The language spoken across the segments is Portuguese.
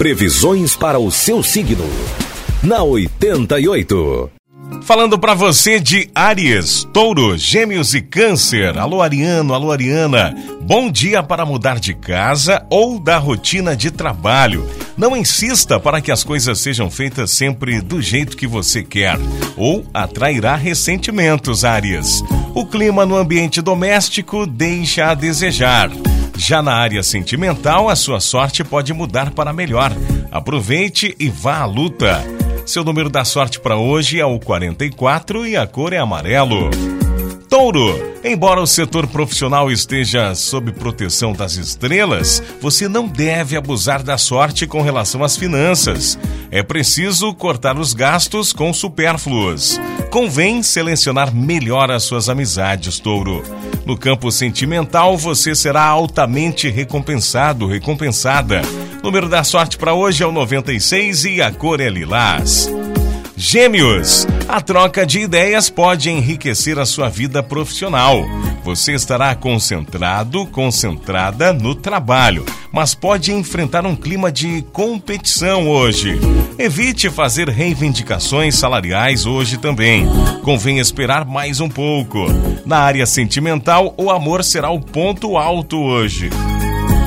Previsões para o seu signo. Na 88. Falando para você de Áries, Touro, Gêmeos e Câncer. Alô Ariano, alô Ariana. Bom dia para mudar de casa ou da rotina de trabalho. Não insista para que as coisas sejam feitas sempre do jeito que você quer, ou atrairá ressentimentos, Áries. O clima no ambiente doméstico deixa a desejar. Já na área sentimental, a sua sorte pode mudar para melhor. Aproveite e vá à luta. Seu número da sorte para hoje é o 44 e a cor é amarelo. Touro, embora o setor profissional esteja sob proteção das estrelas, você não deve abusar da sorte com relação às finanças. É preciso cortar os gastos com supérfluos. Convém selecionar melhor as suas amizades, Touro. No campo sentimental, você será altamente recompensado, recompensada. número da sorte para hoje é o 96 e a cor é lilás. Gêmeos, a troca de ideias pode enriquecer a sua vida profissional. Você estará concentrado, concentrada no trabalho, mas pode enfrentar um clima de competição hoje. Evite fazer reivindicações salariais hoje também. Convém esperar mais um pouco. Na área sentimental, o amor será o ponto alto hoje.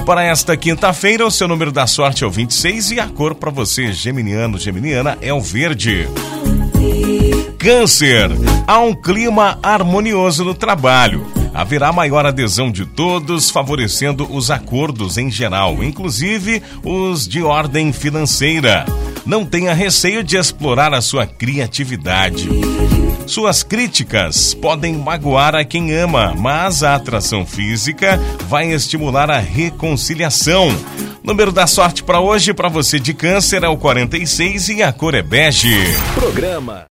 Para esta quinta-feira, o seu número da sorte é o 26 e a cor para você, geminiano, geminiana, é o verde. Câncer. Há um clima harmonioso no trabalho. Haverá maior adesão de todos, favorecendo os acordos em geral, inclusive os de ordem financeira. Não tenha receio de explorar a sua criatividade. Suas críticas podem magoar a quem ama, mas a atração física vai estimular a reconciliação. Número da sorte para hoje para você de câncer é o 46 e a cor é bege. Programa